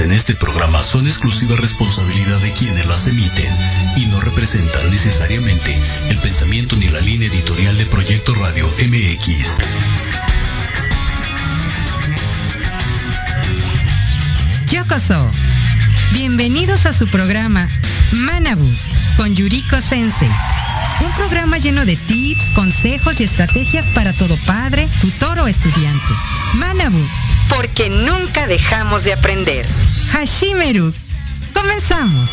en este programa son exclusiva responsabilidad de quienes las emiten y no representan necesariamente el pensamiento ni la línea editorial de Proyecto Radio MX. Yokoso. Bienvenidos a su programa Manabu con Yuriko Sensei. Un programa lleno de tips, consejos y estrategias para todo padre, tutor o estudiante. Manabu. Porque nunca dejamos de aprender. Hashimeru. Comenzamos.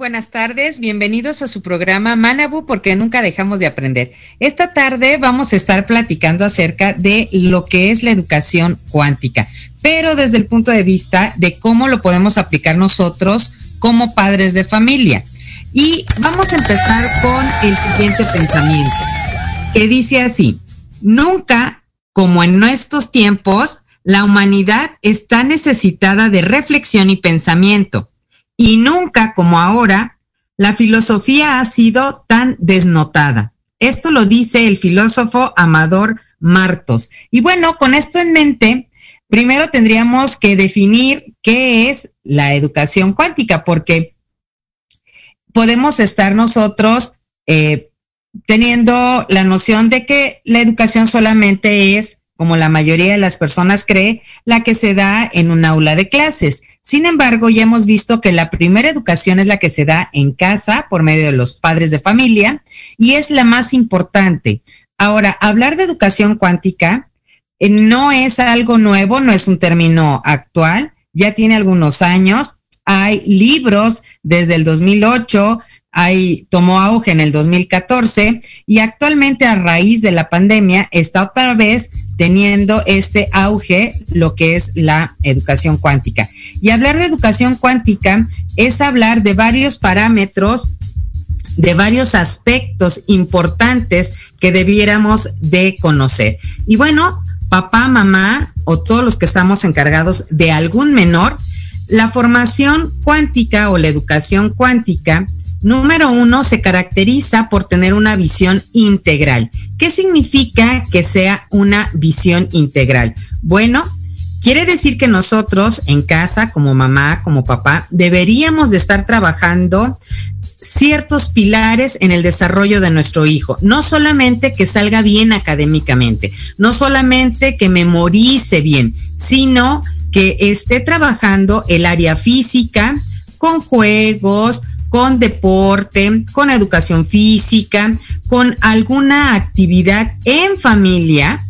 Buenas tardes, bienvenidos a su programa Manabu porque nunca dejamos de aprender. Esta tarde vamos a estar platicando acerca de lo que es la educación cuántica, pero desde el punto de vista de cómo lo podemos aplicar nosotros como padres de familia. Y vamos a empezar con el siguiente pensamiento, que dice así, nunca, como en nuestros tiempos, la humanidad está necesitada de reflexión y pensamiento y nunca como ahora la filosofía ha sido tan desnotada. Esto lo dice el filósofo Amador Martos. Y bueno, con esto en mente, primero tendríamos que definir qué es la educación cuántica, porque podemos estar nosotros eh, teniendo la noción de que la educación solamente es como la mayoría de las personas cree, la que se da en un aula de clases. Sin embargo, ya hemos visto que la primera educación es la que se da en casa por medio de los padres de familia y es la más importante. Ahora, hablar de educación cuántica eh, no es algo nuevo, no es un término actual, ya tiene algunos años. Hay libros desde el 2008, ahí tomó auge en el 2014 y actualmente a raíz de la pandemia está otra vez teniendo este auge lo que es la educación cuántica. Y hablar de educación cuántica es hablar de varios parámetros de varios aspectos importantes que debiéramos de conocer. Y bueno, papá, mamá o todos los que estamos encargados de algún menor, la formación cuántica o la educación cuántica Número uno, se caracteriza por tener una visión integral. ¿Qué significa que sea una visión integral? Bueno, quiere decir que nosotros en casa, como mamá, como papá, deberíamos de estar trabajando ciertos pilares en el desarrollo de nuestro hijo. No solamente que salga bien académicamente, no solamente que memorice bien, sino que esté trabajando el área física con juegos, con deporte, con educación física, con alguna actividad en familia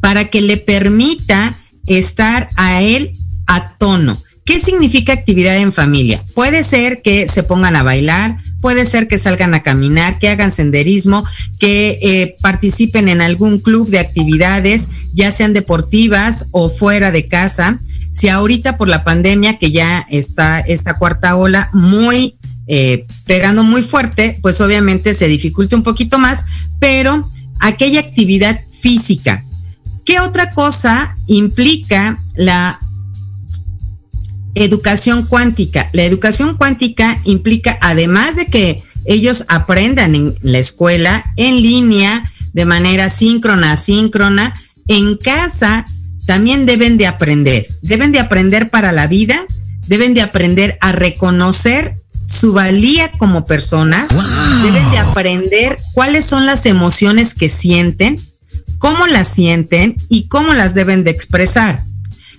para que le permita estar a él a tono. ¿Qué significa actividad en familia? Puede ser que se pongan a bailar, puede ser que salgan a caminar, que hagan senderismo, que eh, participen en algún club de actividades, ya sean deportivas o fuera de casa si ahorita por la pandemia, que ya está esta cuarta ola muy eh, pegando muy fuerte, pues obviamente se dificulta un poquito más, pero aquella actividad física. ¿Qué otra cosa implica la educación cuántica? La educación cuántica implica, además de que ellos aprendan en la escuela, en línea, de manera síncrona, asíncrona, en casa también deben de aprender, deben de aprender para la vida, deben de aprender a reconocer su valía como personas, deben de aprender cuáles son las emociones que sienten, cómo las sienten y cómo las deben de expresar.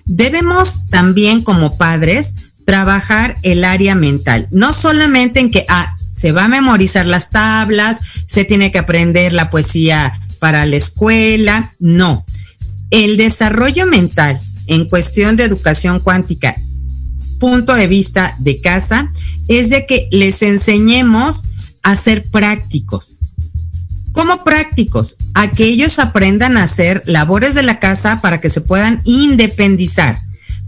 Debemos también como padres trabajar el área mental, no solamente en que ah, se va a memorizar las tablas, se tiene que aprender la poesía para la escuela, no el desarrollo mental en cuestión de educación cuántica, punto de vista de casa, es de que les enseñemos a ser prácticos. ¿Cómo prácticos? A que ellos aprendan a hacer labores de la casa para que se puedan independizar,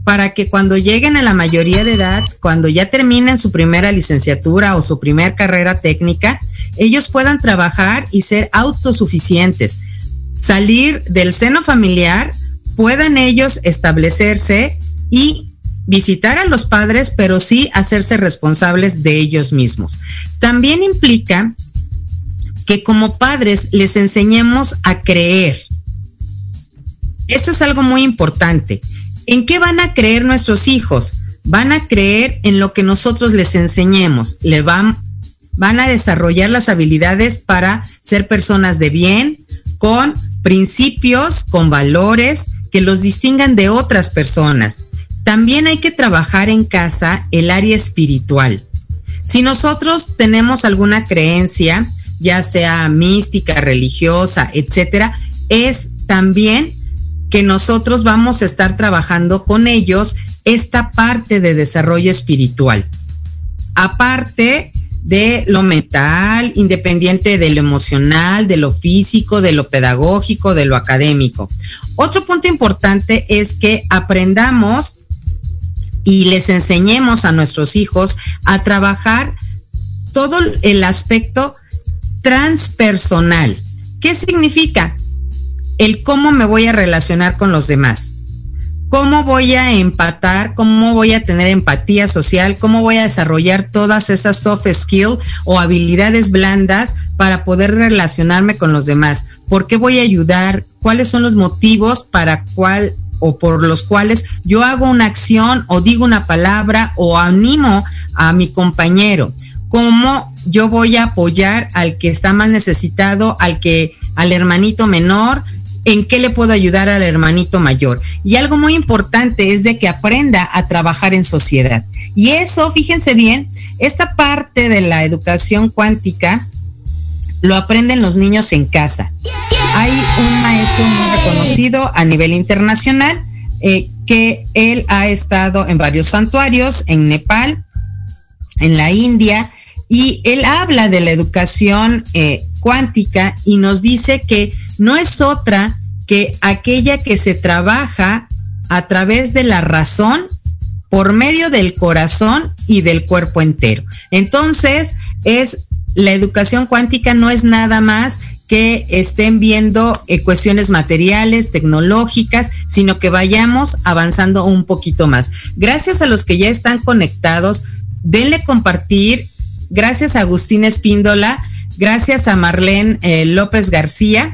para que cuando lleguen a la mayoría de edad, cuando ya terminen su primera licenciatura o su primera carrera técnica, ellos puedan trabajar y ser autosuficientes, salir del seno familiar, puedan ellos establecerse y visitar a los padres, pero sí hacerse responsables de ellos mismos. También implica que como padres les enseñemos a creer. Eso es algo muy importante. ¿En qué van a creer nuestros hijos? Van a creer en lo que nosotros les enseñemos. Le van, van a desarrollar las habilidades para ser personas de bien, con principios, con valores que los distingan de otras personas. También hay que trabajar en casa el área espiritual. Si nosotros tenemos alguna creencia, ya sea mística, religiosa, etcétera, es también que nosotros vamos a estar trabajando con ellos esta parte de desarrollo espiritual. Aparte de lo mental, independiente de lo emocional, de lo físico, de lo pedagógico, de lo académico. Otro punto importante es que aprendamos y les enseñemos a nuestros hijos a trabajar todo el aspecto transpersonal. ¿Qué significa? El cómo me voy a relacionar con los demás. ¿Cómo voy a empatar? ¿Cómo voy a tener empatía social? ¿Cómo voy a desarrollar todas esas soft skills o habilidades blandas para poder relacionarme con los demás? ¿Por qué voy a ayudar? ¿Cuáles son los motivos para cuál o por los cuales yo hago una acción o digo una palabra o animo a mi compañero? cómo yo voy a apoyar al que está más necesitado, al que, al hermanito menor, en qué le puedo ayudar al hermanito mayor. Y algo muy importante es de que aprenda a trabajar en sociedad. Y eso, fíjense bien, esta parte de la educación cuántica lo aprenden los niños en casa. Hay un maestro muy reconocido a nivel internacional eh, que él ha estado en varios santuarios, en Nepal, en la India, y él habla de la educación eh, cuántica y nos dice que no es otra que aquella que se trabaja a través de la razón por medio del corazón y del cuerpo entero. Entonces, es la educación cuántica no es nada más que estén viendo eh, cuestiones materiales, tecnológicas, sino que vayamos avanzando un poquito más. Gracias a los que ya están conectados, denle compartir Gracias a Agustín Espíndola, gracias a Marlene eh, López García.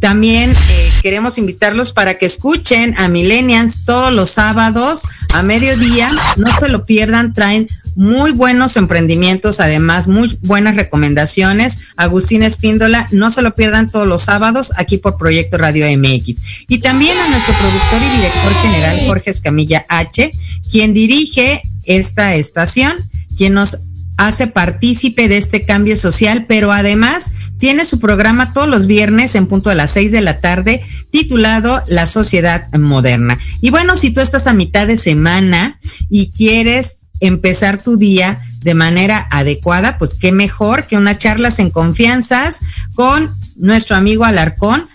También eh, queremos invitarlos para que escuchen a Millennials todos los sábados a mediodía. No se lo pierdan, traen muy buenos emprendimientos, además muy buenas recomendaciones. Agustín Espíndola, no se lo pierdan todos los sábados aquí por Proyecto Radio MX. Y también a nuestro productor y director general Jorge Escamilla H, quien dirige esta estación, quien nos hace partícipe de este cambio social, pero además tiene su programa todos los viernes en punto a las seis de la tarde titulado La Sociedad Moderna. Y bueno, si tú estás a mitad de semana y quieres empezar tu día de manera adecuada, pues qué mejor que unas charlas en confianzas con nuestro amigo Alarcón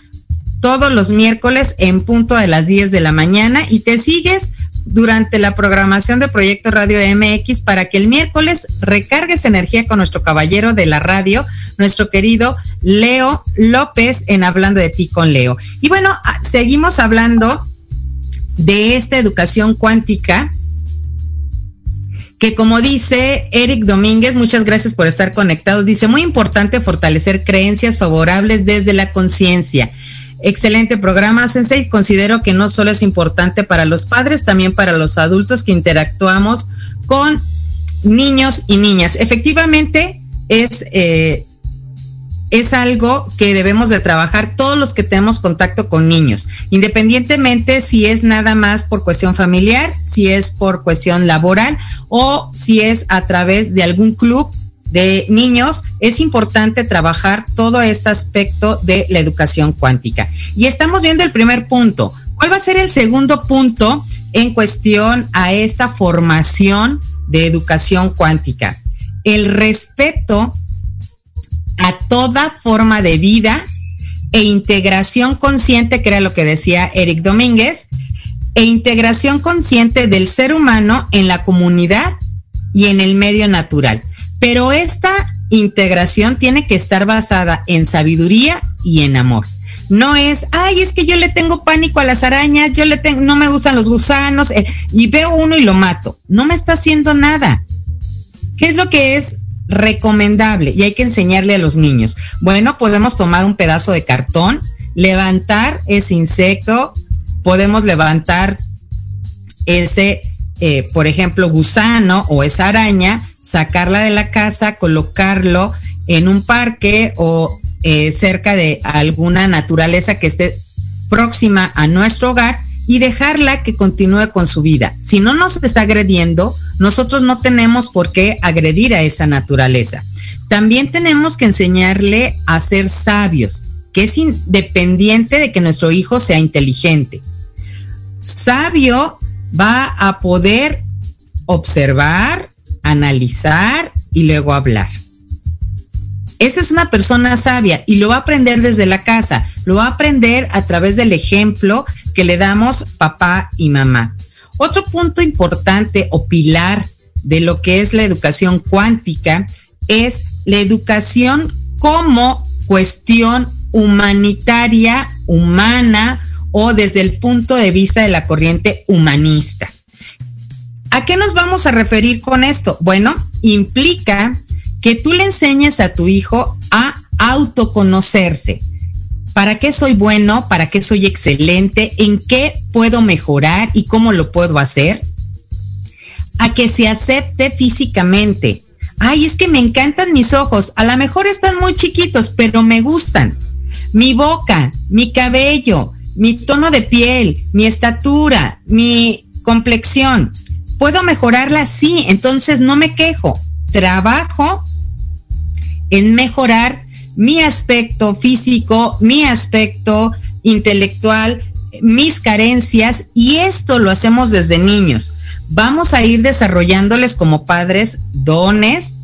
todos los miércoles en punto de las 10 de la mañana y te sigues durante la programación de Proyecto Radio MX para que el miércoles recargues energía con nuestro caballero de la radio, nuestro querido Leo López en Hablando de ti con Leo. Y bueno, ah, seguimos hablando de esta educación cuántica que como dice Eric Domínguez, muchas gracias por estar conectado, dice, muy importante fortalecer creencias favorables desde la conciencia Excelente programa, Sensei. Considero que no solo es importante para los padres, también para los adultos que interactuamos con niños y niñas. Efectivamente, es, eh, es algo que debemos de trabajar todos los que tenemos contacto con niños, independientemente si es nada más por cuestión familiar, si es por cuestión laboral o si es a través de algún club de niños, es importante trabajar todo este aspecto de la educación cuántica. Y estamos viendo el primer punto. ¿Cuál va a ser el segundo punto en cuestión a esta formación de educación cuántica? El respeto a toda forma de vida e integración consciente, que era lo que decía Eric Domínguez, e integración consciente del ser humano en la comunidad y en el medio natural. Pero esta integración tiene que estar basada en sabiduría y en amor. No es, ay, es que yo le tengo pánico a las arañas, yo le tengo, no me gustan los gusanos, eh, y veo uno y lo mato. No me está haciendo nada. ¿Qué es lo que es recomendable? Y hay que enseñarle a los niños. Bueno, podemos tomar un pedazo de cartón, levantar ese insecto, podemos levantar ese, eh, por ejemplo, gusano o esa araña, sacarla de la casa, colocarlo en un parque o eh, cerca de alguna naturaleza que esté próxima a nuestro hogar y dejarla que continúe con su vida. Si no nos está agrediendo, nosotros no tenemos por qué agredir a esa naturaleza. También tenemos que enseñarle a ser sabios, que es independiente de que nuestro hijo sea inteligente. Sabio va a poder observar, analizar y luego hablar. Esa es una persona sabia y lo va a aprender desde la casa, lo va a aprender a través del ejemplo que le damos papá y mamá. Otro punto importante o pilar de lo que es la educación cuántica es la educación como cuestión humanitaria, humana o desde el punto de vista de la corriente humanista. ¿A qué nos vamos a referir con esto? Bueno, implica que tú le enseñes a tu hijo a autoconocerse. ¿Para qué soy bueno? ¿Para qué soy excelente? ¿En qué puedo mejorar y cómo lo puedo hacer? A que se acepte físicamente. Ay, es que me encantan mis ojos. A lo mejor están muy chiquitos, pero me gustan. Mi boca, mi cabello, mi tono de piel, mi estatura, mi complexión. ¿Puedo mejorarla? Sí, entonces no me quejo. Trabajo en mejorar mi aspecto físico, mi aspecto intelectual, mis carencias y esto lo hacemos desde niños. Vamos a ir desarrollándoles como padres dones,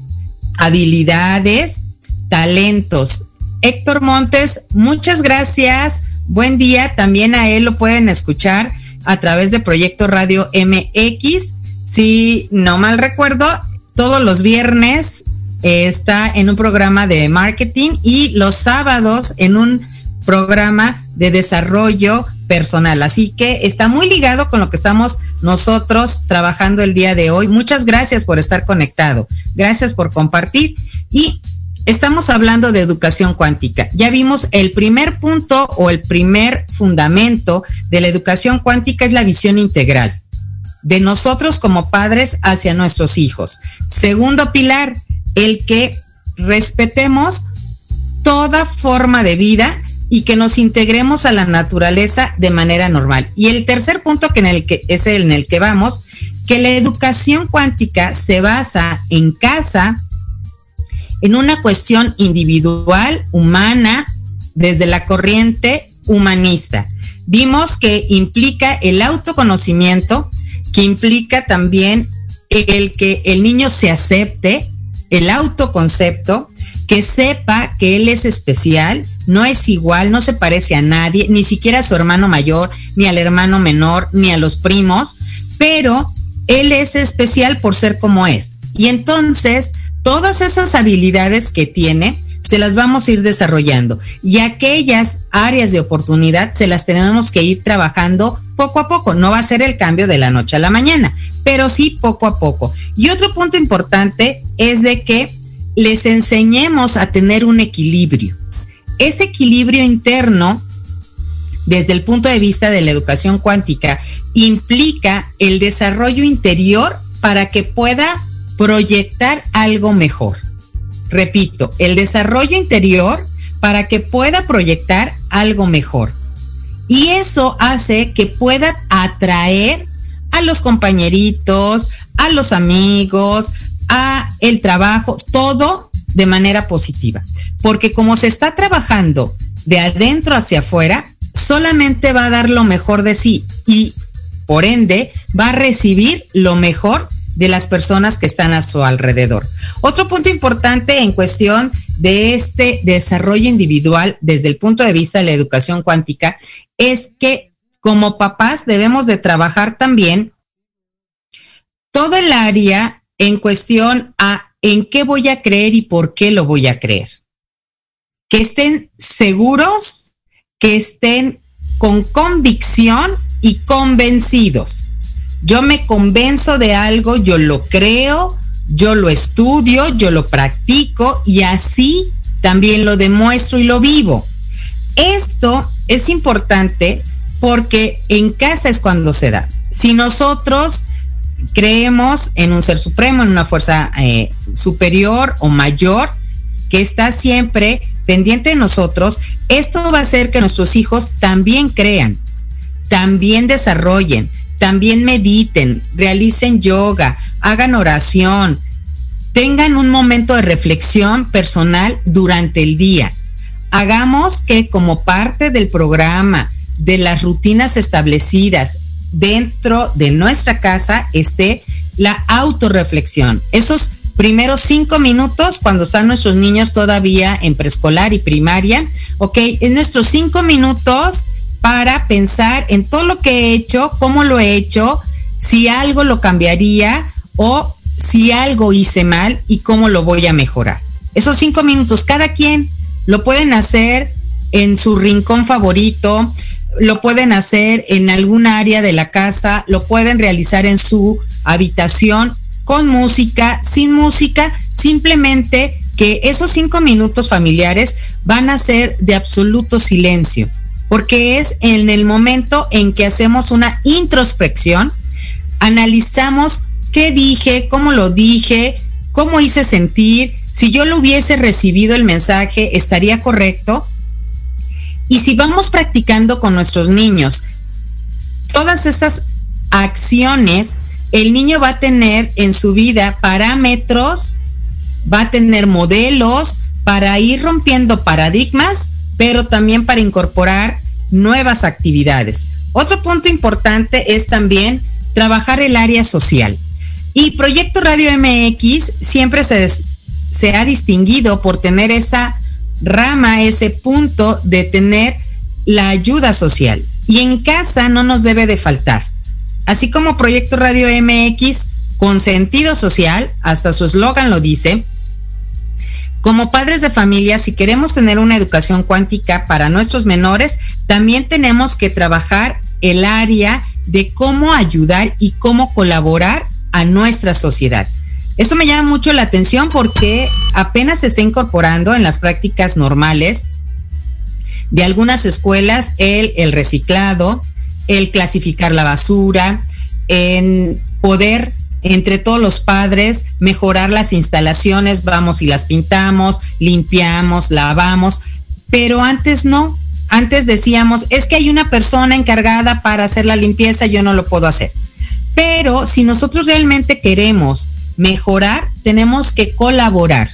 habilidades, talentos. Héctor Montes, muchas gracias. Buen día. También a él lo pueden escuchar a través de Proyecto Radio MX. Si no mal recuerdo, todos los viernes está en un programa de marketing y los sábados en un programa de desarrollo personal. Así que está muy ligado con lo que estamos nosotros trabajando el día de hoy. Muchas gracias por estar conectado. Gracias por compartir. Y estamos hablando de educación cuántica. Ya vimos el primer punto o el primer fundamento de la educación cuántica es la visión integral de nosotros como padres hacia nuestros hijos. Segundo pilar, el que respetemos toda forma de vida y que nos integremos a la naturaleza de manera normal. Y el tercer punto que en el que es el en el que vamos, que la educación cuántica se basa en casa en una cuestión individual, humana, desde la corriente humanista. Vimos que implica el autoconocimiento, que implica también el que el niño se acepte, el autoconcepto, que sepa que él es especial, no es igual, no se parece a nadie, ni siquiera a su hermano mayor, ni al hermano menor, ni a los primos, pero él es especial por ser como es. Y entonces, todas esas habilidades que tiene, se las vamos a ir desarrollando. Y aquellas áreas de oportunidad se las tenemos que ir trabajando poco a poco. No va a ser el cambio de la noche a la mañana, pero sí poco a poco. Y otro punto importante es de que les enseñemos a tener un equilibrio. Ese equilibrio interno, desde el punto de vista de la educación cuántica, implica el desarrollo interior para que pueda proyectar algo mejor. Repito, el desarrollo interior para que pueda proyectar algo mejor. Y eso hace que pueda atraer a los compañeritos, a los amigos, a el trabajo, todo de manera positiva. Porque como se está trabajando de adentro hacia afuera, solamente va a dar lo mejor de sí y por ende va a recibir lo mejor de las personas que están a su alrededor. Otro punto importante en cuestión de este desarrollo individual desde el punto de vista de la educación cuántica es que como papás debemos de trabajar también todo el área en cuestión a en qué voy a creer y por qué lo voy a creer. Que estén seguros, que estén con convicción y convencidos. Yo me convenzo de algo, yo lo creo, yo lo estudio, yo lo practico y así también lo demuestro y lo vivo. Esto es importante porque en casa es cuando se da. Si nosotros creemos en un ser supremo, en una fuerza eh, superior o mayor que está siempre pendiente de nosotros, esto va a hacer que nuestros hijos también crean, también desarrollen, también mediten, realicen yoga, hagan oración, tengan un momento de reflexión personal durante el día. Hagamos que como parte del programa, de las rutinas establecidas dentro de nuestra casa esté la autorreflexión. Esos primeros cinco minutos cuando están nuestros niños todavía en preescolar y primaria, ok, en nuestros cinco minutos para pensar en todo lo que he hecho, cómo lo he hecho, si algo lo cambiaría o si algo hice mal y cómo lo voy a mejorar. Esos cinco minutos, cada quien lo pueden hacer en su rincón favorito, lo pueden hacer en algún área de la casa, lo pueden realizar en su habitación con música, sin música, simplemente que esos cinco minutos familiares van a ser de absoluto silencio, porque es en el momento en que hacemos una introspección, analizamos qué dije, cómo lo dije, cómo hice sentir, si yo lo hubiese recibido el mensaje, ¿estaría correcto? Y si vamos practicando con nuestros niños todas estas acciones, el niño va a tener en su vida parámetros, va a tener modelos para ir rompiendo paradigmas, pero también para incorporar nuevas actividades. Otro punto importante es también trabajar el área social. Y Proyecto Radio MX siempre se, ha distinguido por tener esa rama ese punto de tener la ayuda social. Y en casa no nos debe de faltar. Así como Proyecto Radio MX con sentido social, hasta su eslogan lo dice, como padres de familia, si queremos tener una educación cuántica para nuestros menores, también tenemos que trabajar el área de cómo ayudar y cómo colaborar a nuestra sociedad. Esto me llama mucho la atención porque apenas se está incorporando en las prácticas normales de algunas escuelas el, el reciclado, el clasificar la basura, en poder entre todos los padres mejorar las instalaciones, vamos y las pintamos, limpiamos, lavamos, pero antes no, antes decíamos, es que hay una persona encargada para hacer la limpieza, yo no lo puedo hacer. Pero si nosotros realmente queremos mejorar, tenemos que colaborar.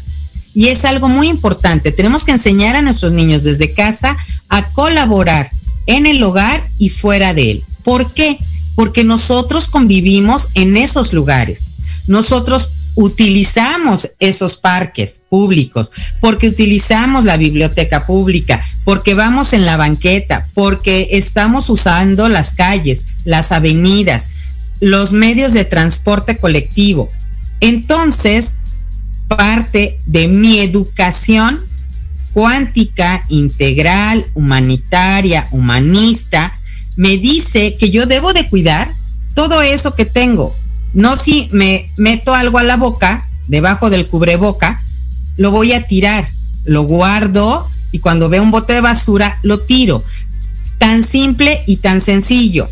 Y es algo muy importante. Tenemos que enseñar a nuestros niños desde casa a colaborar en el hogar y fuera de él. ¿Por qué? Porque nosotros convivimos en esos lugares. Nosotros utilizamos esos parques públicos, porque utilizamos la biblioteca pública, porque vamos en la banqueta, porque estamos usando las calles, las avenidas, los medios de transporte colectivo. Entonces, parte de mi educación cuántica, integral, humanitaria, humanista, me dice que yo debo de cuidar todo eso que tengo. No si me meto algo a la boca, debajo del cubreboca, lo voy a tirar, lo guardo y cuando veo un bote de basura, lo tiro. Tan simple y tan sencillo.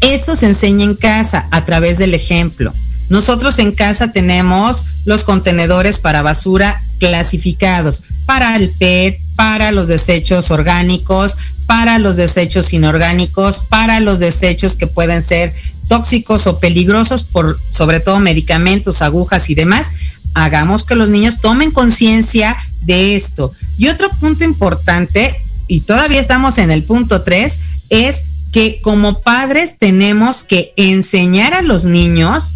Eso se enseña en casa a través del ejemplo. Nosotros en casa tenemos los contenedores para basura clasificados para el PET, para los desechos orgánicos, para los desechos inorgánicos, para los desechos que pueden ser tóxicos o peligrosos por sobre todo medicamentos, agujas y demás. Hagamos que los niños tomen conciencia de esto. Y otro punto importante, y todavía estamos en el punto 3, es que como padres tenemos que enseñar a los niños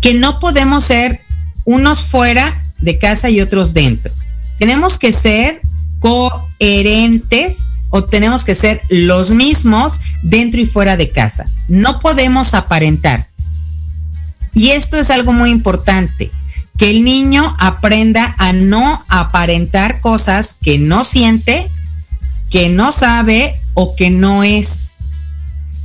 que no podemos ser unos fuera de casa y otros dentro. Tenemos que ser coherentes, o tenemos que ser los mismos dentro y fuera de casa. No podemos aparentar. Y esto es algo muy importante, que el niño aprenda a no aparentar cosas que no siente, que no sabe o que no es.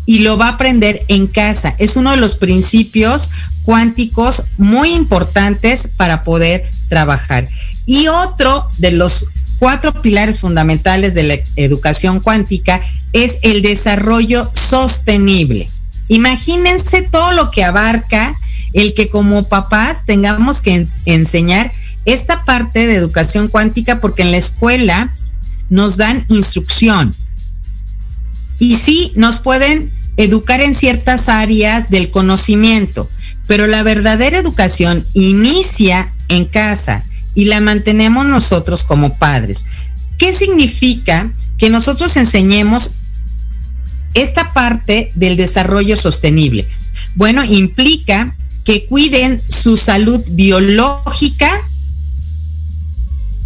Y lo va a aprender en casa. Es uno de los principios cuánticos muy importantes para poder trabajar. Y otro de los cuatro pilares fundamentales de la educación cuántica es el desarrollo sostenible. Imagínense todo lo que abarca el que como papás tengamos que enseñar esta parte de educación cuántica porque en la escuela nos dan instrucción. Y sí, nos pueden educar en ciertas áreas del conocimiento, pero la verdadera educación inicia en casa y la mantenemos nosotros como padres. ¿Qué significa que nosotros enseñemos esta parte del desarrollo sostenible? Bueno, implica que cuiden su salud biológica,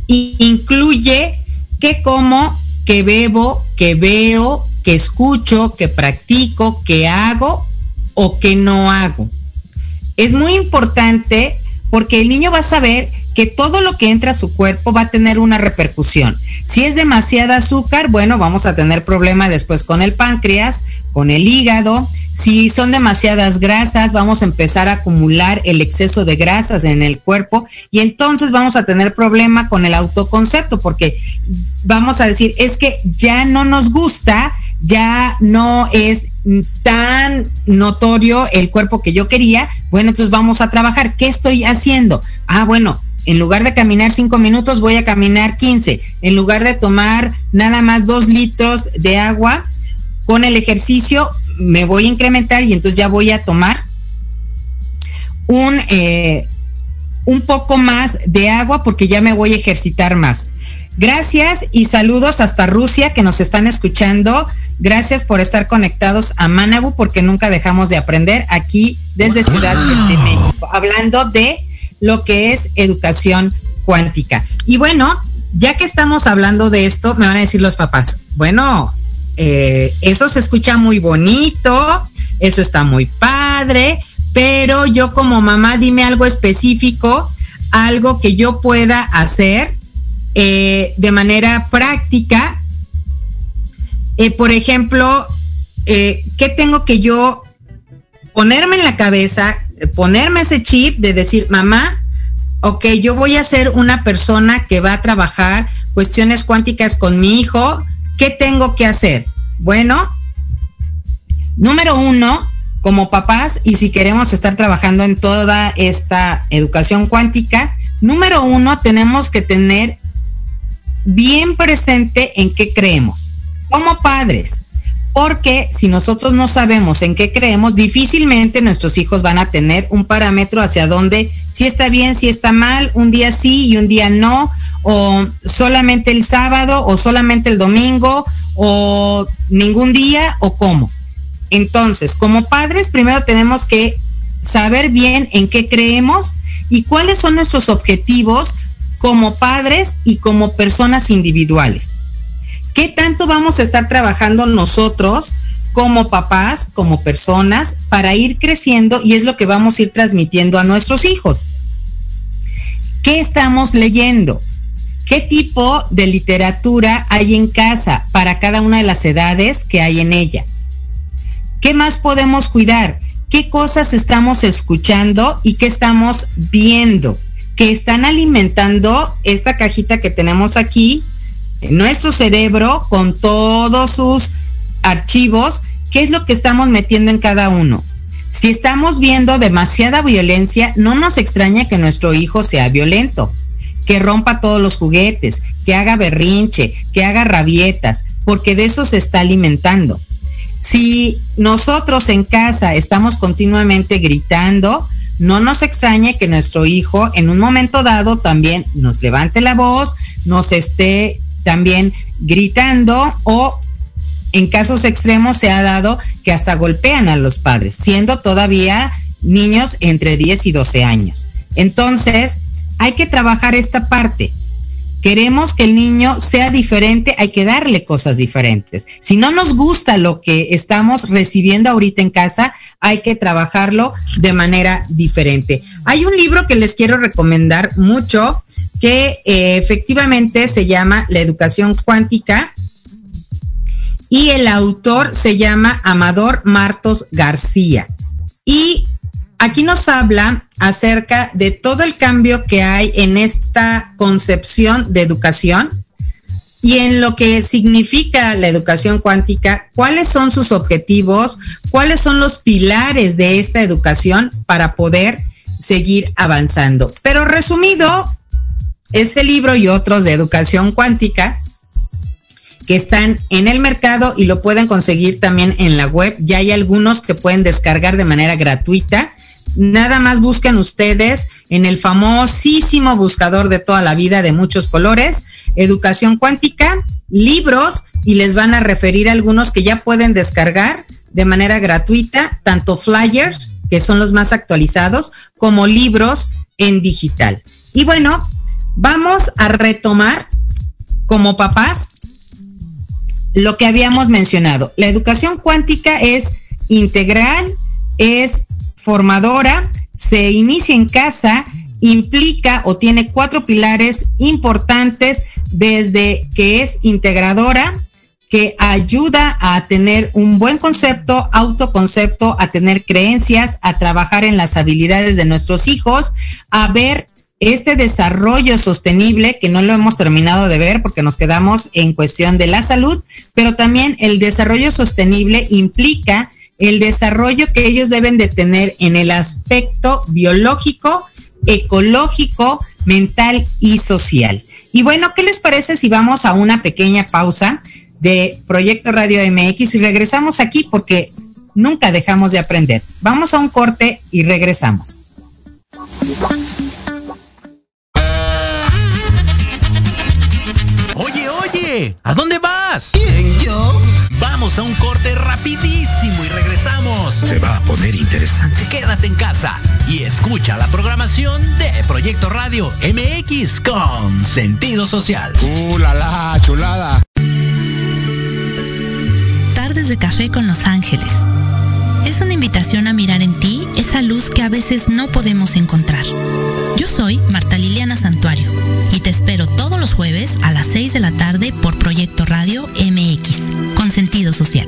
incluye qué como, qué bebo, qué veo, qué escucho, qué practico, qué hago o qué no hago. Es muy importante porque el niño va a saber que todo lo que entra a su cuerpo va a tener una repercusión. Si es demasiada azúcar, bueno, vamos a tener problema después con el páncreas, con el hígado. Si son demasiadas grasas, vamos a empezar a acumular el exceso de grasas en el cuerpo y entonces vamos a tener problema con el autoconcepto porque vamos a decir, es que ya no nos gusta, ya no es tan notorio el cuerpo que yo quería, bueno, entonces vamos a trabajar. ¿Qué estoy haciendo? Ah, bueno, en lugar de caminar cinco minutos, voy a caminar 15. En lugar de tomar nada más dos litros de agua, con el ejercicio me voy a incrementar y entonces ya voy a tomar un, eh, un poco más de agua porque ya me voy a ejercitar más. Gracias y saludos hasta Rusia que nos están escuchando. Gracias por estar conectados a Manabu porque nunca dejamos de aprender aquí desde Ciudad de México, hablando de lo que es educación cuántica. Y bueno, ya que estamos hablando de esto, me van a decir los papás, bueno, eh, eso se escucha muy bonito, eso está muy padre, pero yo como mamá dime algo específico, algo que yo pueda hacer eh, de manera práctica. Eh, por ejemplo, ¿qué tengo que yo ponerme en la cabeza ponerme ese chip de decir, mamá, ok, yo voy a ser una persona que va a trabajar cuestiones cuánticas con mi hijo, ¿qué tengo que hacer? Bueno, número uno, como papás, y si queremos estar trabajando en toda esta educación cuántica, número uno, tenemos que tener bien presente en qué creemos. Como padres, porque si nosotros no sabemos en qué creemos, difícilmente nuestros hijos van a tener un parámetro hacia dónde si está bien, si está mal, un día sí y un día no, o solamente el sábado, o solamente el domingo, o ningún día, o cómo. Entonces, como padres, primero tenemos que saber bien en qué creemos y cuáles son nuestros objetivos como padres y como personas individuales. ¿Qué tanto vamos a estar trabajando nosotros como papás, como personas, para ir creciendo y es lo que vamos a ir transmitiendo a nuestros hijos? ¿Qué estamos leyendo? ¿Qué tipo de literatura hay en casa para cada una de las edades que hay en ella? ¿Qué más podemos cuidar? ¿Qué cosas estamos escuchando y qué estamos viendo? Que están alimentando esta cajita que tenemos aquí nuestro cerebro con todos sus archivos, ¿qué es lo que estamos metiendo en cada uno? Si estamos viendo demasiada violencia, no nos extraña que nuestro hijo sea violento, que rompa todos los juguetes, que haga berrinche, que haga rabietas, porque de eso se está alimentando. Si nosotros en casa estamos continuamente gritando, no nos extrañe que nuestro hijo en un momento dado también nos levante la voz, nos esté también gritando o en casos extremos se ha dado que hasta golpean a los padres, siendo todavía niños entre 10 y 12 años. Entonces, hay que trabajar esta parte. Queremos que el niño sea diferente, hay que darle cosas diferentes. Si no nos gusta lo que estamos recibiendo ahorita en casa, hay que trabajarlo de manera diferente. Hay un libro que les quiero recomendar mucho que eh, efectivamente se llama La educación cuántica y el autor se llama Amador Martos García. Y aquí nos habla acerca de todo el cambio que hay en esta concepción de educación y en lo que significa la educación cuántica, cuáles son sus objetivos, cuáles son los pilares de esta educación para poder seguir avanzando. Pero resumido, ese libro y otros de educación cuántica que están en el mercado y lo pueden conseguir también en la web. Ya hay algunos que pueden descargar de manera gratuita. Nada más busquen ustedes en el famosísimo buscador de toda la vida de muchos colores, educación cuántica, libros y les van a referir algunos que ya pueden descargar de manera gratuita, tanto flyers, que son los más actualizados, como libros en digital. Y bueno, vamos a retomar como papás lo que habíamos mencionado. La educación cuántica es integral, es formadora, se inicia en casa, implica o tiene cuatro pilares importantes desde que es integradora, que ayuda a tener un buen concepto, autoconcepto, a tener creencias, a trabajar en las habilidades de nuestros hijos, a ver este desarrollo sostenible, que no lo hemos terminado de ver porque nos quedamos en cuestión de la salud, pero también el desarrollo sostenible implica el desarrollo que ellos deben de tener en el aspecto biológico, ecológico, mental y social. Y bueno, ¿qué les parece si vamos a una pequeña pausa de Proyecto Radio MX y regresamos aquí porque nunca dejamos de aprender? Vamos a un corte y regresamos. ¿A dónde vas? ¿Quién, yo? Vamos a un corte rapidísimo y regresamos. Se va a poner interesante. Quédate en casa y escucha la programación de Proyecto Radio MX con sentido social. ¡Uh, la, la chulada! Tardes de café con Los Ángeles. Es una invitación a mirar en ti esa luz que a veces no podemos encontrar. Yo soy Marta Liliana Santuario espero todos los jueves a las 6 de la tarde por Proyecto Radio MX, con sentido social.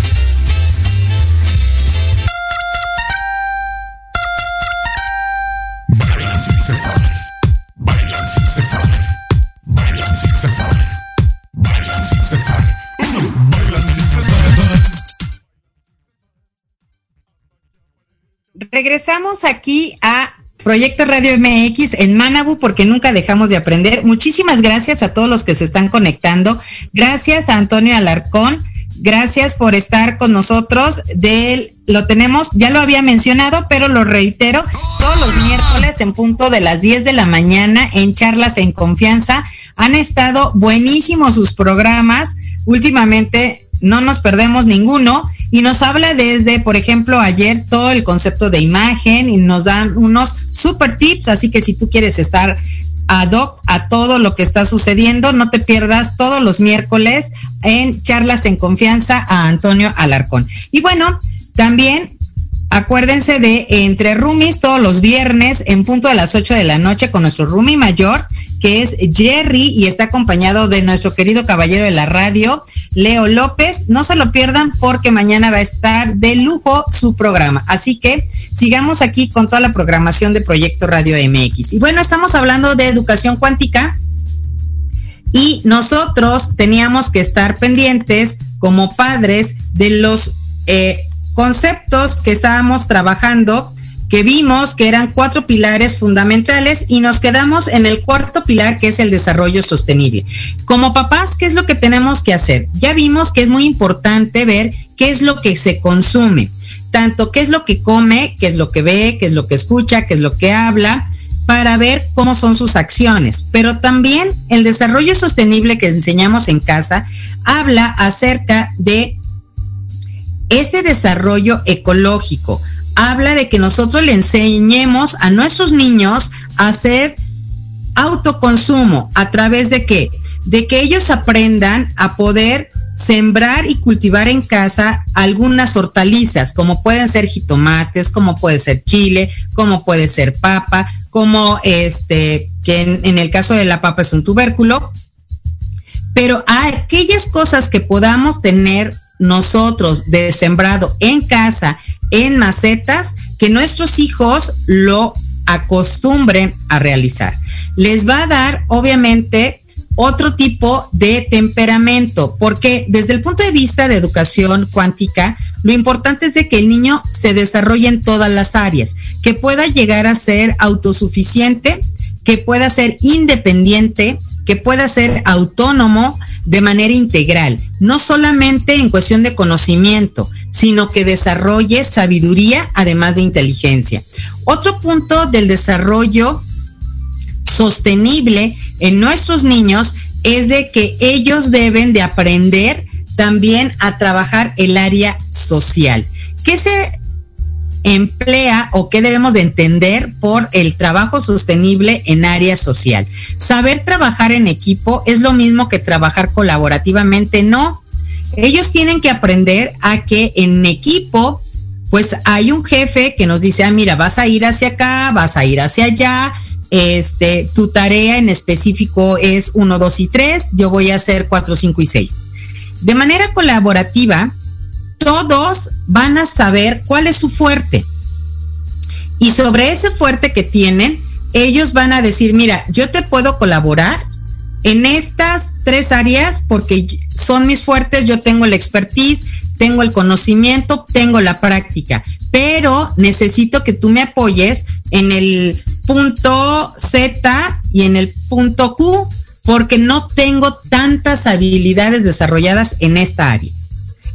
Regresamos aquí a Proyecto Radio MX en Manabu porque nunca dejamos de aprender. Muchísimas gracias a todos los que se están conectando. Gracias a Antonio Alarcón. Gracias por estar con nosotros. Del, lo tenemos, ya lo había mencionado, pero lo reitero, todos los miércoles en punto de las 10 de la mañana en charlas en confianza. Han estado buenísimos sus programas. Últimamente no nos perdemos ninguno y nos habla desde, por ejemplo, ayer todo el concepto de imagen y nos dan unos super tips, así que si tú quieres estar ad hoc a todo lo que está sucediendo, no te pierdas todos los miércoles en charlas en confianza a Antonio Alarcón. Y bueno, también Acuérdense de Entre Rumis todos los viernes en punto de las 8 de la noche con nuestro Rumi mayor, que es Jerry y está acompañado de nuestro querido caballero de la radio, Leo López. No se lo pierdan porque mañana va a estar de lujo su programa. Así que sigamos aquí con toda la programación de Proyecto Radio MX. Y bueno, estamos hablando de educación cuántica. Y nosotros teníamos que estar pendientes como padres de los eh, conceptos que estábamos trabajando, que vimos que eran cuatro pilares fundamentales y nos quedamos en el cuarto pilar que es el desarrollo sostenible. Como papás, ¿qué es lo que tenemos que hacer? Ya vimos que es muy importante ver qué es lo que se consume, tanto qué es lo que come, qué es lo que ve, qué es lo que escucha, qué es lo que habla, para ver cómo son sus acciones. Pero también el desarrollo sostenible que enseñamos en casa habla acerca de este desarrollo ecológico habla de que nosotros le enseñemos a nuestros niños a hacer autoconsumo a través de qué? De que ellos aprendan a poder sembrar y cultivar en casa algunas hortalizas, como pueden ser jitomates, como puede ser chile, como puede ser papa, como este, que en, en el caso de la papa es un tubérculo, pero aquellas cosas que podamos tener nosotros de sembrado en casa, en macetas, que nuestros hijos lo acostumbren a realizar. Les va a dar, obviamente, otro tipo de temperamento, porque desde el punto de vista de educación cuántica, lo importante es de que el niño se desarrolle en todas las áreas, que pueda llegar a ser autosuficiente, que pueda ser independiente, que pueda ser autónomo de manera integral, no solamente en cuestión de conocimiento, sino que desarrolle sabiduría además de inteligencia. Otro punto del desarrollo sostenible en nuestros niños es de que ellos deben de aprender también a trabajar el área social. ¿Qué se emplea o qué debemos de entender por el trabajo sostenible en área social. Saber trabajar en equipo es lo mismo que trabajar colaborativamente, no. Ellos tienen que aprender a que en equipo, pues hay un jefe que nos dice, ah, mira, vas a ir hacia acá, vas a ir hacia allá, este, tu tarea en específico es 1, 2 y 3, yo voy a hacer 4, 5 y 6. De manera colaborativa, todos van a saber cuál es su fuerte. Y sobre ese fuerte que tienen, ellos van a decir, mira, yo te puedo colaborar en estas tres áreas porque son mis fuertes, yo tengo la expertise, tengo el conocimiento, tengo la práctica, pero necesito que tú me apoyes en el punto Z y en el punto Q porque no tengo tantas habilidades desarrolladas en esta área.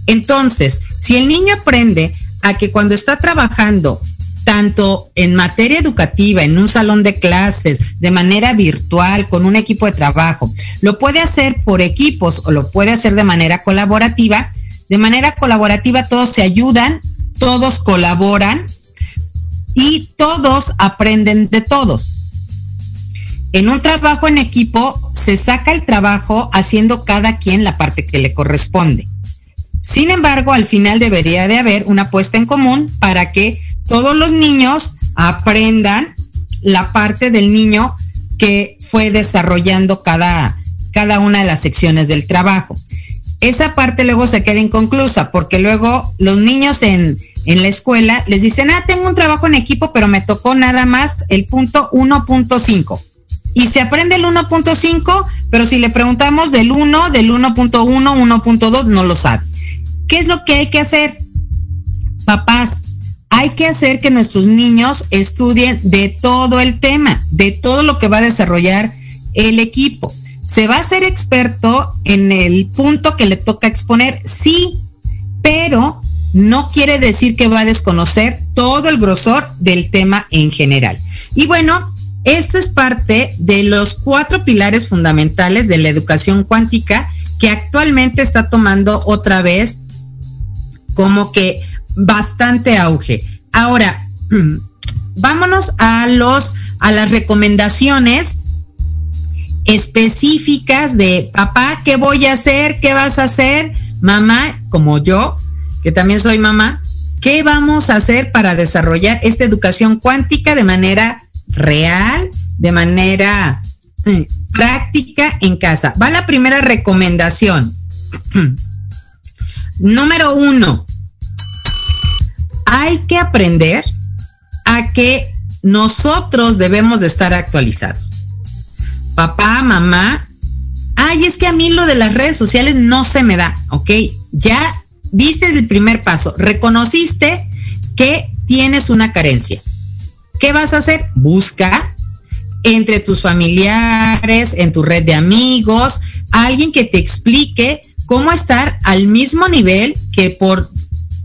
Entonces, si el niño aprende a que cuando está trabajando tanto en materia educativa, en un salón de clases, de manera virtual, con un equipo de trabajo, lo puede hacer por equipos o lo puede hacer de manera colaborativa. De manera colaborativa todos se ayudan, todos colaboran y todos aprenden de todos. En un trabajo en equipo se saca el trabajo haciendo cada quien la parte que le corresponde. Sin embargo, al final debería de haber una puesta en común para que todos los niños aprendan la parte del niño que fue desarrollando cada, cada una de las secciones del trabajo. Esa parte luego se queda inconclusa porque luego los niños en, en la escuela les dicen, ah, tengo un trabajo en equipo, pero me tocó nada más el punto 1.5 y se aprende el 1.5, pero si le preguntamos del 1, del 1.1, 1.2, no lo sabe. ¿Qué es lo que hay que hacer? Papás, hay que hacer que nuestros niños estudien de todo el tema, de todo lo que va a desarrollar el equipo. ¿Se va a ser experto en el punto que le toca exponer? Sí, pero no quiere decir que va a desconocer todo el grosor del tema en general. Y bueno, esto es parte de los cuatro pilares fundamentales de la educación cuántica que actualmente está tomando otra vez como que bastante auge. Ahora, vámonos a los a las recomendaciones específicas de papá, ¿qué voy a hacer? ¿Qué vas a hacer? Mamá, como yo, que también soy mamá, ¿qué vamos a hacer para desarrollar esta educación cuántica de manera real, de manera práctica en casa? Va la primera recomendación. Número uno, hay que aprender a que nosotros debemos de estar actualizados. Papá, mamá, ay, es que a mí lo de las redes sociales no se me da, ¿ok? Ya diste el primer paso, reconociste que tienes una carencia. ¿Qué vas a hacer? Busca entre tus familiares, en tu red de amigos, alguien que te explique cómo estar al mismo nivel que por,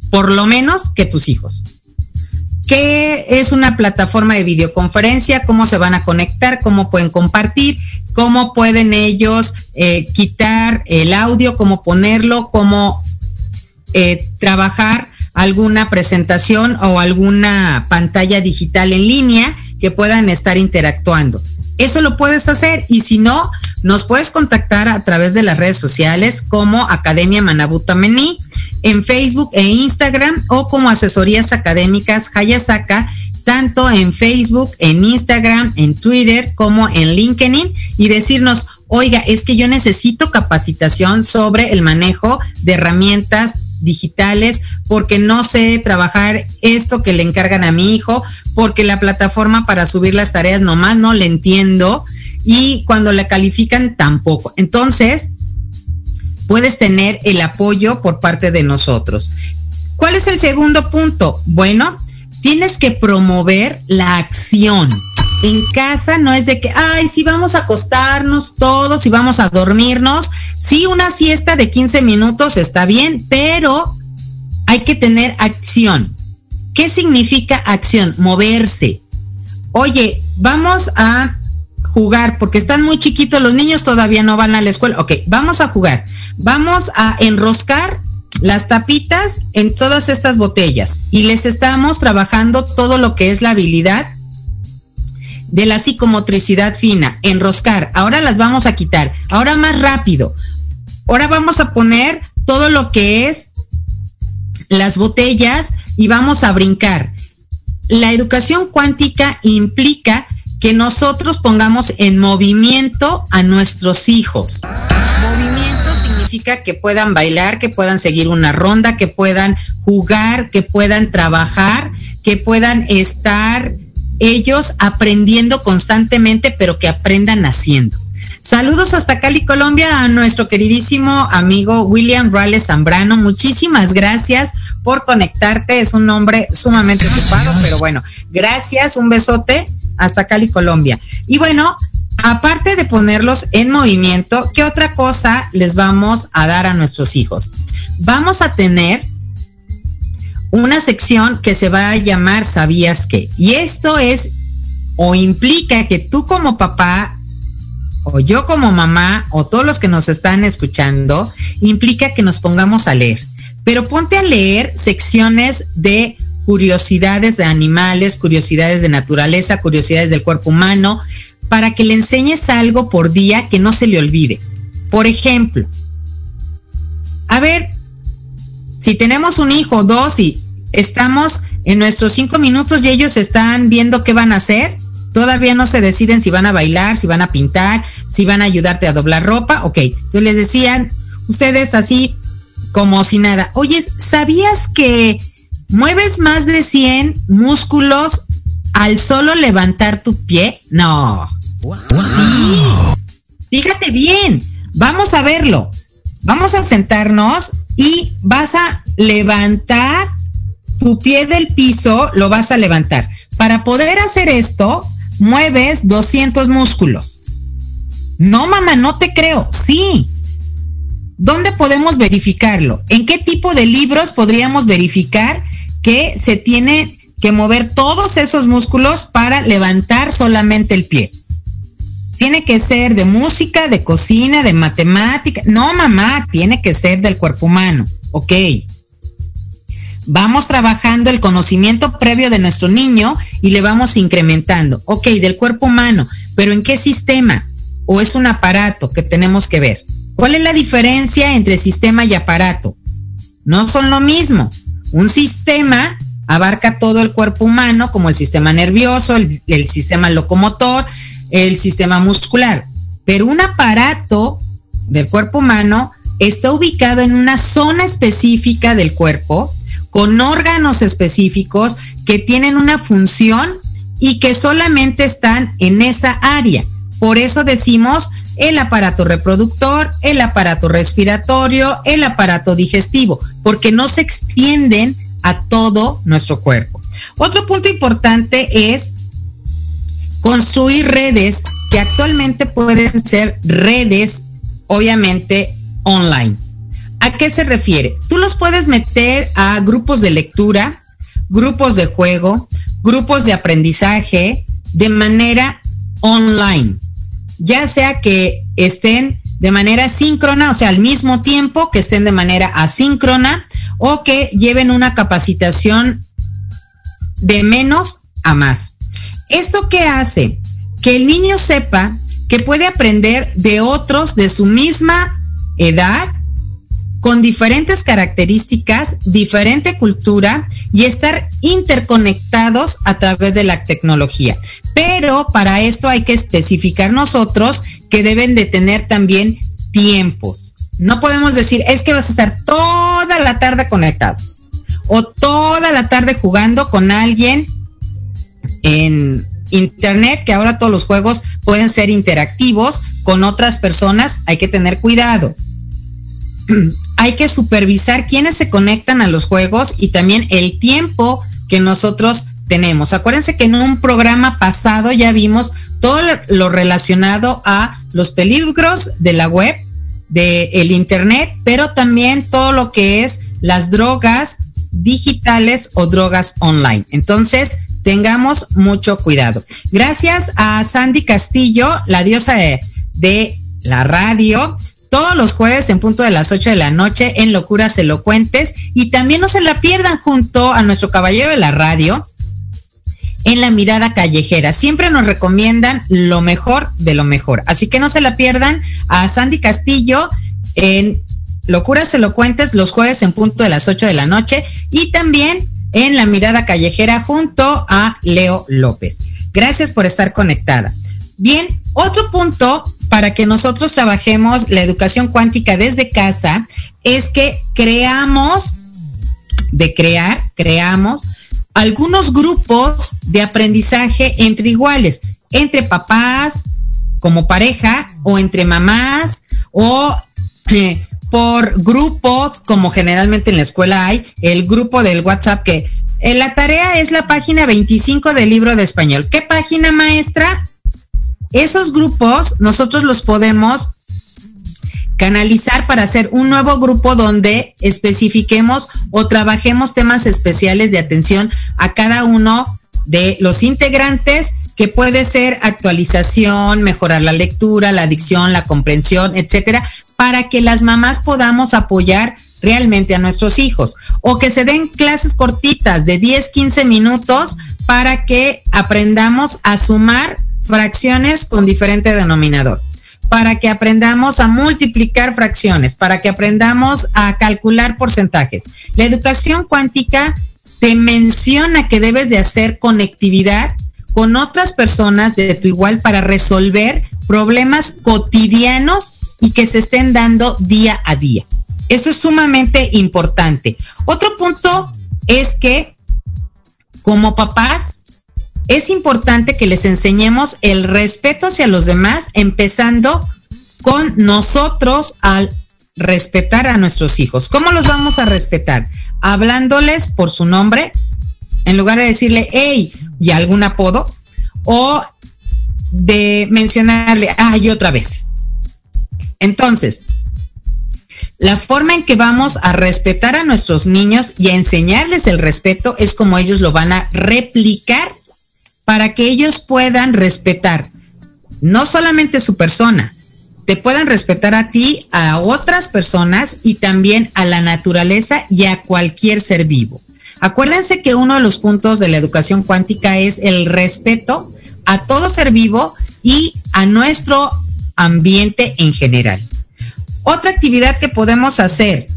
por lo menos que tus hijos. ¿Qué es una plataforma de videoconferencia? ¿Cómo se van a conectar? ¿Cómo pueden compartir? ¿Cómo pueden ellos eh, quitar el audio? ¿Cómo ponerlo? ¿Cómo eh, trabajar alguna presentación o alguna pantalla digital en línea que puedan estar interactuando? Eso lo puedes hacer y si no, nos puedes contactar a través de las redes sociales como Academia Manabutamení en Facebook e Instagram o como asesorías académicas Hayasaka tanto en Facebook, en Instagram, en Twitter como en LinkedIn y decirnos, oiga, es que yo necesito capacitación sobre el manejo de herramientas digitales porque no sé trabajar esto que le encargan a mi hijo, porque la plataforma para subir las tareas nomás no le entiendo y cuando la califican tampoco. Entonces, puedes tener el apoyo por parte de nosotros. ¿Cuál es el segundo punto? Bueno, tienes que promover la acción. En casa no es de que, ay, sí vamos a acostarnos todos y vamos a dormirnos. Sí, una siesta de 15 minutos está bien, pero hay que tener acción. ¿Qué significa acción? Moverse. Oye, vamos a jugar, porque están muy chiquitos, los niños todavía no van a la escuela. Ok, vamos a jugar. Vamos a enroscar las tapitas en todas estas botellas y les estamos trabajando todo lo que es la habilidad de la psicomotricidad fina, enroscar. Ahora las vamos a quitar. Ahora más rápido. Ahora vamos a poner todo lo que es las botellas y vamos a brincar. La educación cuántica implica que nosotros pongamos en movimiento a nuestros hijos. Movimiento significa que puedan bailar, que puedan seguir una ronda, que puedan jugar, que puedan trabajar, que puedan estar ellos aprendiendo constantemente, pero que aprendan haciendo. Saludos hasta Cali, Colombia, a nuestro queridísimo amigo William Rales Zambrano. Muchísimas gracias por conectarte. Es un hombre sumamente ocupado, pero bueno, gracias, un besote hasta Cali, Colombia. Y bueno, aparte de ponerlos en movimiento, ¿qué otra cosa les vamos a dar a nuestros hijos? Vamos a tener una sección que se va a llamar ¿Sabías qué? Y esto es o implica que tú como papá o yo como mamá o todos los que nos están escuchando, implica que nos pongamos a leer. Pero ponte a leer secciones de curiosidades de animales, curiosidades de naturaleza, curiosidades del cuerpo humano, para que le enseñes algo por día que no se le olvide. Por ejemplo, a ver, si tenemos un hijo, dos y estamos en nuestros cinco minutos y ellos están viendo qué van a hacer, todavía no se deciden si van a bailar, si van a pintar, si van a ayudarte a doblar ropa, ok. Entonces les decían, ustedes así como si nada, oye, ¿sabías que mueves más de 100 músculos al solo levantar tu pie? No. Fíjate bien, vamos a verlo. Vamos a sentarnos y vas a levantar tu pie del piso, lo vas a levantar. Para poder hacer esto, mueves 200 músculos. No, mamá, no te creo. Sí. ¿Dónde podemos verificarlo? ¿En qué tipo de libros podríamos verificar que se tiene que mover todos esos músculos para levantar solamente el pie? Tiene que ser de música, de cocina, de matemática. No, mamá, tiene que ser del cuerpo humano. Ok. vamos trabajando el conocimiento previo de nuestro niño y le vamos incrementando. Ok, del cuerpo humano, pero ¿en qué sistema? ¿O es un aparato que tenemos que ver? ¿Cuál es la diferencia entre sistema y aparato? No son lo mismo. Un sistema abarca todo el cuerpo humano, como el sistema nervioso, el, el sistema locomotor, el sistema muscular. Pero un aparato del cuerpo humano está ubicado en una zona específica del cuerpo, con órganos específicos que tienen una función y que solamente están en esa área. Por eso decimos el aparato reproductor, el aparato respiratorio, el aparato digestivo, porque no se extienden a todo nuestro cuerpo. Otro punto importante es construir redes que actualmente pueden ser redes, obviamente, online. ¿A qué se refiere? Tú los puedes meter a grupos de lectura, grupos de juego, grupos de aprendizaje de manera online, ya sea que estén de manera síncrona, o sea, al mismo tiempo que estén de manera asíncrona o que lleven una capacitación de menos a más. ¿Esto qué hace? Que el niño sepa que puede aprender de otros de su misma edad, con diferentes características, diferente cultura y estar interconectados a través de la tecnología. Pero para esto hay que especificar nosotros que deben de tener también tiempos. No podemos decir, es que vas a estar toda la tarde conectado o toda la tarde jugando con alguien en internet, que ahora todos los juegos pueden ser interactivos con otras personas, hay que tener cuidado. hay que supervisar quiénes se conectan a los juegos y también el tiempo que nosotros tenemos. Acuérdense que en un programa pasado ya vimos todo lo relacionado a los peligros de la web, del el internet, pero también todo lo que es las drogas digitales o drogas online. Entonces, tengamos mucho cuidado. Gracias a Sandy Castillo, la diosa de, la radio, todos los jueves en punto de las 8 de la noche en Locuras Elocuentes y también no se la pierdan junto a nuestro caballero de la radio en la mirada callejera. Siempre nos recomiendan lo mejor de lo mejor. Así que no se la pierdan a Sandy Castillo en Locuras Elocuentes los jueves en punto de las 8 de la noche y también en la mirada callejera junto a Leo López. Gracias por estar conectada. Bien, otro punto para que nosotros trabajemos la educación cuántica desde casa es que creamos, de crear, creamos algunos grupos de aprendizaje entre iguales, entre papás, como pareja, o entre mamás, o eh, por grupos, como generalmente en la escuela hay, el grupo del WhatsApp que en la tarea es la página 25 del libro de español. ¿Qué página maestra? Esos grupos nosotros los podemos canalizar para hacer un nuevo grupo donde especifiquemos o trabajemos temas especiales de atención a cada uno de los integrantes que puede ser actualización, mejorar la lectura, la dicción, la comprensión, etcétera, para que las mamás podamos apoyar realmente a nuestros hijos o que se den clases cortitas de 10, 15 minutos para que aprendamos a sumar fracciones con diferente denominador, para que aprendamos a multiplicar fracciones, para que aprendamos a calcular porcentajes. La educación cuántica te menciona que debes de hacer conectividad con otras personas de tu igual para resolver problemas cotidianos y que se estén dando día a día. Eso es sumamente importante. Otro punto es que como papás es importante que les enseñemos el respeto hacia los demás, empezando con nosotros al respetar a nuestros hijos. ¿Cómo los vamos a respetar? Hablándoles por su nombre, en lugar de decirle, hey, y algún apodo, o de mencionarle, ay, otra vez. Entonces, la forma en que vamos a respetar a nuestros niños y a enseñarles el respeto es como ellos lo van a replicar para que ellos puedan respetar no solamente su persona, te puedan respetar a ti, a otras personas y también a la naturaleza y a cualquier ser vivo. Acuérdense que uno de los puntos de la educación cuántica es el respeto a todo ser vivo y a nuestro ambiente en general. Otra actividad que podemos hacer,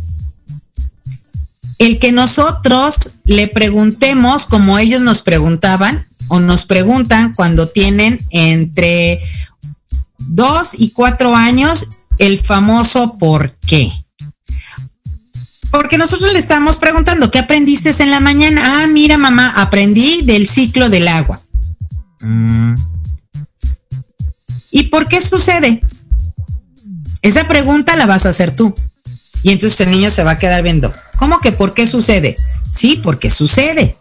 el que nosotros le preguntemos como ellos nos preguntaban o nos preguntan cuando tienen entre dos y cuatro años el famoso por qué. Porque nosotros le estamos preguntando, ¿qué aprendiste en la mañana? Ah, mira mamá, aprendí del ciclo del agua. Mm. ¿Y por qué sucede? Esa pregunta la vas a hacer tú. Y entonces el niño se va a quedar viendo. ¿Cómo que por qué sucede? Sí, porque sucede.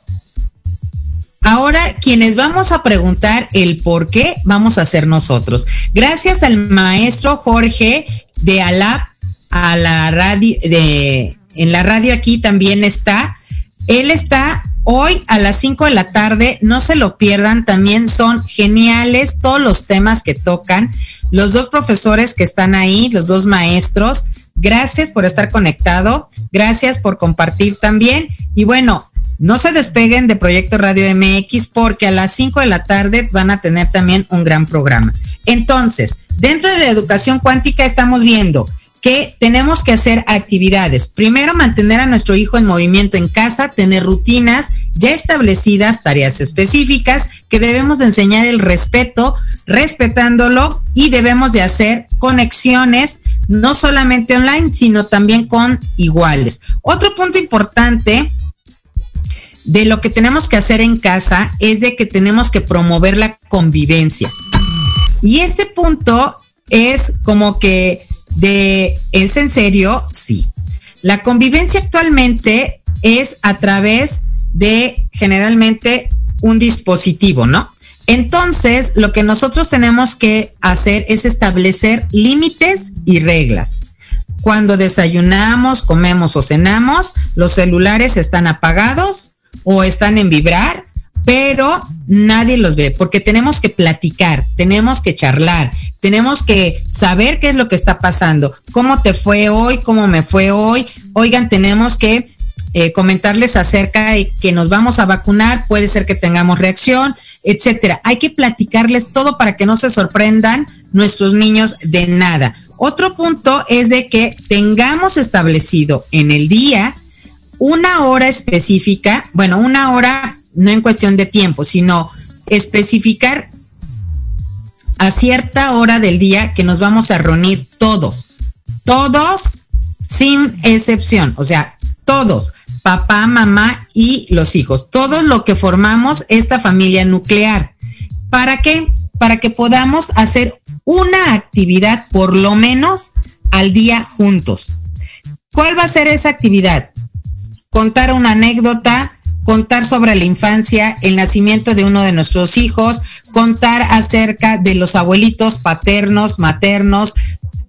Ahora, quienes vamos a preguntar el por qué, vamos a ser nosotros. Gracias al maestro Jorge de Alap, a la radio, de, en la radio aquí también está. Él está hoy a las 5 de la tarde, no se lo pierdan, también son geniales todos los temas que tocan. Los dos profesores que están ahí, los dos maestros, gracias por estar conectado, gracias por compartir también. Y bueno, no se despeguen de Proyecto Radio MX porque a las 5 de la tarde van a tener también un gran programa. Entonces, dentro de la educación cuántica estamos viendo que tenemos que hacer actividades. Primero, mantener a nuestro hijo en movimiento en casa, tener rutinas ya establecidas, tareas específicas, que debemos de enseñar el respeto, respetándolo y debemos de hacer conexiones, no solamente online, sino también con iguales. Otro punto importante de lo que tenemos que hacer en casa es de que tenemos que promover la convivencia. Y este punto es como que de, ¿es en serio? Sí. La convivencia actualmente es a través de generalmente un dispositivo, ¿no? Entonces, lo que nosotros tenemos que hacer es establecer límites y reglas. Cuando desayunamos, comemos o cenamos, los celulares están apagados o están en vibrar, pero nadie los ve porque tenemos que platicar, tenemos que charlar, tenemos que saber qué es lo que está pasando, cómo te fue hoy, cómo me fue hoy. Oigan, tenemos que eh, comentarles acerca de que nos vamos a vacunar, puede ser que tengamos reacción, etcétera. Hay que platicarles todo para que no se sorprendan nuestros niños de nada. Otro punto es de que tengamos establecido en el día una hora específica, bueno, una hora no en cuestión de tiempo, sino especificar a cierta hora del día que nos vamos a reunir todos, todos sin excepción, o sea, todos, papá, mamá y los hijos, todos lo que formamos esta familia nuclear. ¿Para qué? Para que podamos hacer una actividad por lo menos al día juntos. ¿Cuál va a ser esa actividad? contar una anécdota, contar sobre la infancia, el nacimiento de uno de nuestros hijos, contar acerca de los abuelitos paternos, maternos,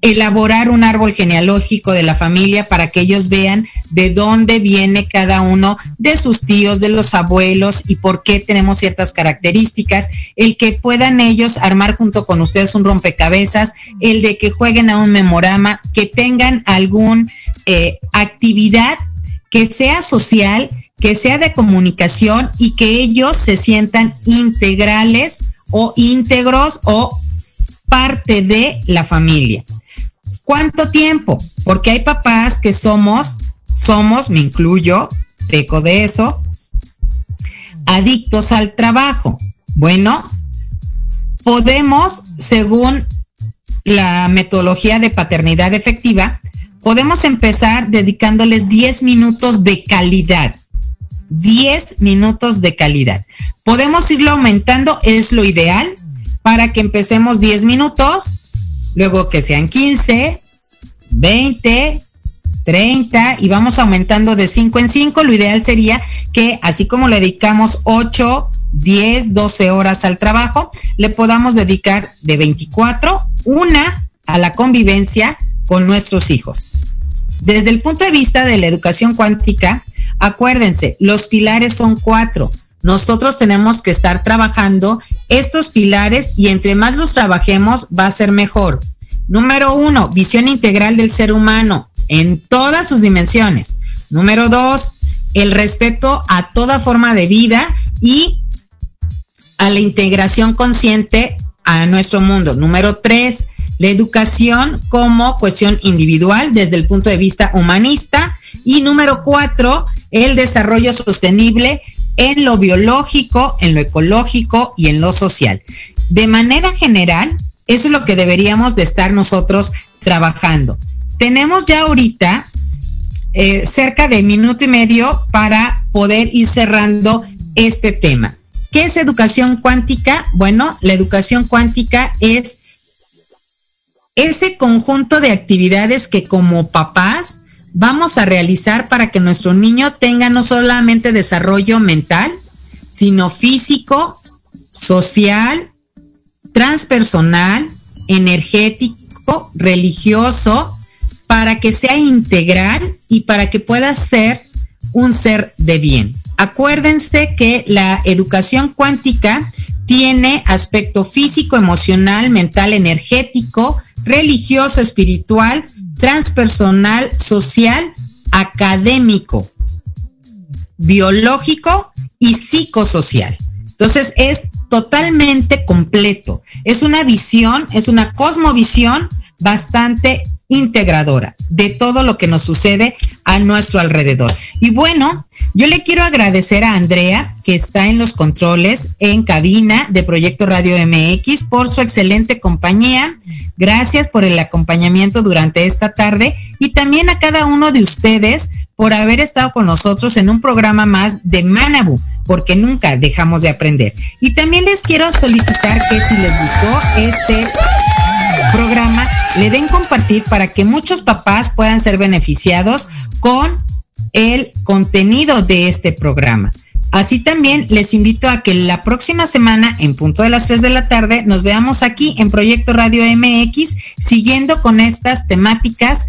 elaborar un árbol genealógico de la familia para que ellos vean de dónde viene cada uno de sus tíos, de los abuelos y por qué tenemos ciertas características, el que puedan ellos armar junto con ustedes un rompecabezas, el de que jueguen a un memorama, que tengan alguna eh, actividad que sea social, que sea de comunicación y que ellos se sientan integrales o íntegros o parte de la familia. ¿Cuánto tiempo? Porque hay papás que somos, somos, me incluyo, peco de eso, adictos al trabajo. Bueno, podemos, según la metodología de paternidad efectiva, podemos empezar dedicándoles 10 minutos de calidad. 10 minutos de calidad. Podemos irlo aumentando, es lo ideal, para que empecemos 10 minutos, luego que sean 15, 20, 30 y vamos aumentando de 5 en 5. Lo ideal sería que así como le dedicamos 8, 10, 12 horas al trabajo, le podamos dedicar de 24, una a la convivencia, con nuestros hijos. Desde el punto de vista de la educación cuántica, acuérdense, los pilares son cuatro. Nosotros tenemos que estar trabajando estos pilares y entre más los trabajemos va a ser mejor. Número uno, visión integral del ser humano en todas sus dimensiones. Número dos, el respeto a toda forma de vida y a la integración consciente a nuestro mundo. Número tres, la educación como cuestión individual desde el punto de vista humanista. Y número cuatro, el desarrollo sostenible en lo biológico, en lo ecológico y en lo social. De manera general, eso es lo que deberíamos de estar nosotros trabajando. Tenemos ya ahorita eh, cerca de minuto y medio para poder ir cerrando este tema. ¿Qué es educación cuántica? Bueno, la educación cuántica es ese conjunto de actividades que como papás vamos a realizar para que nuestro niño tenga no solamente desarrollo mental, sino físico, social, transpersonal, energético, religioso, para que sea integral y para que pueda ser un ser de bien. Acuérdense que la educación cuántica tiene aspecto físico, emocional, mental, energético, religioso, espiritual, transpersonal, social, académico, biológico y psicosocial. Entonces es totalmente completo. Es una visión, es una cosmovisión bastante integradora de todo lo que nos sucede a nuestro alrededor. Y bueno, yo le quiero agradecer a Andrea, que está en los controles en cabina de Proyecto Radio MX, por su excelente compañía. Gracias por el acompañamiento durante esta tarde y también a cada uno de ustedes por haber estado con nosotros en un programa más de Manabu, porque nunca dejamos de aprender. Y también les quiero solicitar que si les gustó este programa, le den compartir para que muchos papás puedan ser beneficiados con el contenido de este programa. Así también les invito a que la próxima semana, en punto de las 3 de la tarde, nos veamos aquí en Proyecto Radio MX, siguiendo con estas temáticas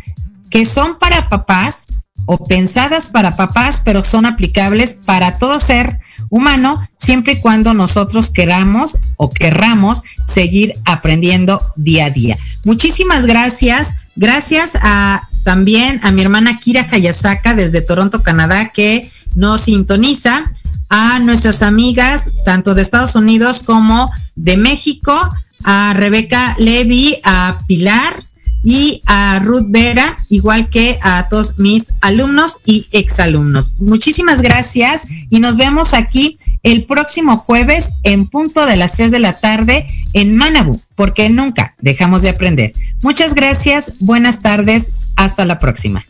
que son para papás o pensadas para papás, pero son aplicables para todo ser humano, siempre y cuando nosotros queramos o querramos seguir aprendiendo día a día. Muchísimas gracias. Gracias a también a mi hermana Kira Hayasaka desde Toronto, Canadá, que nos sintoniza, a nuestras amigas tanto de Estados Unidos como de México, a Rebeca Levy, a Pilar, y a Ruth Vera, igual que a todos mis alumnos y exalumnos. Muchísimas gracias y nos vemos aquí el próximo jueves en punto de las 3 de la tarde en Manabu, porque nunca dejamos de aprender. Muchas gracias, buenas tardes, hasta la próxima.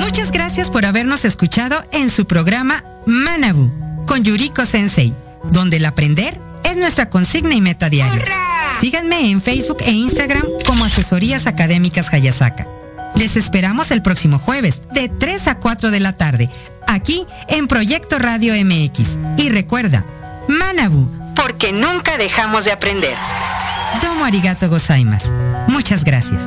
Muchas gracias por habernos escuchado en su programa Manabu con Yuriko Sensei donde el aprender es nuestra consigna y meta diaria. Síganme en Facebook e Instagram como Asesorías Académicas Hayasaka. Les esperamos el próximo jueves de 3 a 4 de la tarde, aquí en Proyecto Radio MX. Y recuerda, Manabu, porque nunca dejamos de aprender. Domo arigato gozaimasu. Muchas gracias.